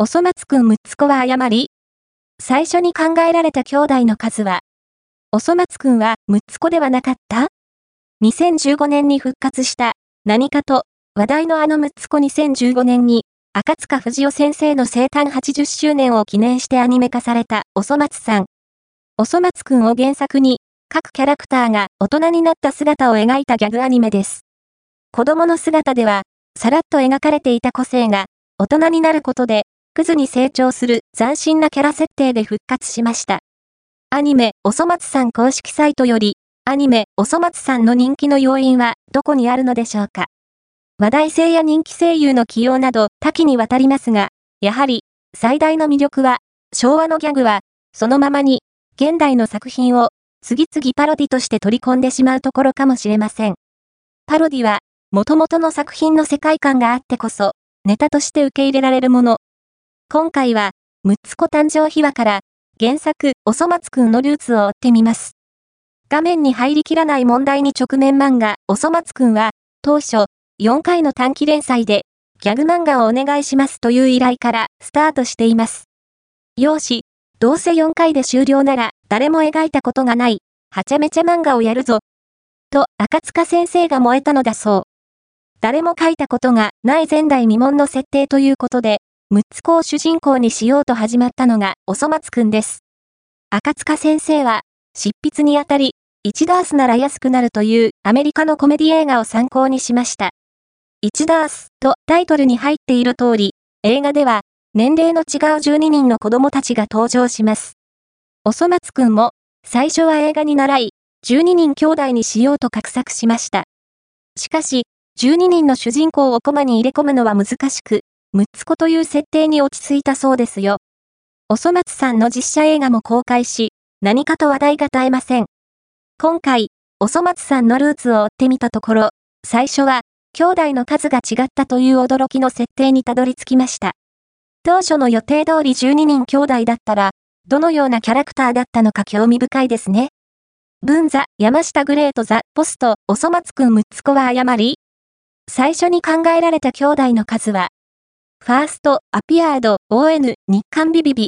おそ松くん6つ子は誤り最初に考えられた兄弟の数は、おそ松くんは6つ子ではなかった ?2015 年に復活した何かと話題のあの6つ子2015年に赤塚不二夫先生の生誕80周年を記念してアニメ化されたおそ松さん。おそ松くんを原作に各キャラクターが大人になった姿を描いたギャグアニメです。子供の姿では、さらっと描かれていた個性が大人になることでクズに成長する斬新なキャラ設定で復活しました。アニメ、おそ松さん公式サイトより、アニメ、おそ松さんの人気の要因はどこにあるのでしょうか。話題性や人気声優の起用など多岐にわたりますが、やはり最大の魅力は、昭和のギャグは、そのままに、現代の作品を次々パロディとして取り込んでしまうところかもしれません。パロディは、元々の作品の世界観があってこそ、ネタとして受け入れられるもの今回は、6つ子誕生秘話から、原作、おそ松くんのルーツを追ってみます。画面に入りきらない問題に直面漫画、おそ松くんは、当初、4回の短期連載で、ギャグ漫画をお願いしますという依頼からスタートしています。用紙、どうせ4回で終了なら、誰も描いたことがない、はちゃめちゃ漫画をやるぞ。と、赤塚先生が燃えたのだそう。誰も書いたことがない前代未聞の設定ということで、6つ子を主人公にしようと始まったのが、おそ松くんです。赤塚先生は、執筆にあたり、1ダースなら安くなるというアメリカのコメディ映画を参考にしました。1ダースとタイトルに入っている通り、映画では、年齢の違う12人の子供たちが登場します。おそ松くんも、最初は映画に習い、12人兄弟にしようと画策しました。しかし、12人の主人公をコマに入れ込むのは難しく、6つ子という設定に落ち着いたそうですよ。おそ松さんの実写映画も公開し、何かと話題が絶えません。今回、おそ松さんのルーツを追ってみたところ、最初は、兄弟の数が違ったという驚きの設定にたどり着きました。当初の予定通り12人兄弟だったら、どのようなキャラクターだったのか興味深いですね。文座、山下グレートザ、ポスト、おそ松くん6つ子は誤り最初に考えられた兄弟の数はファースト、アピアード、ON、日刊ビビビ、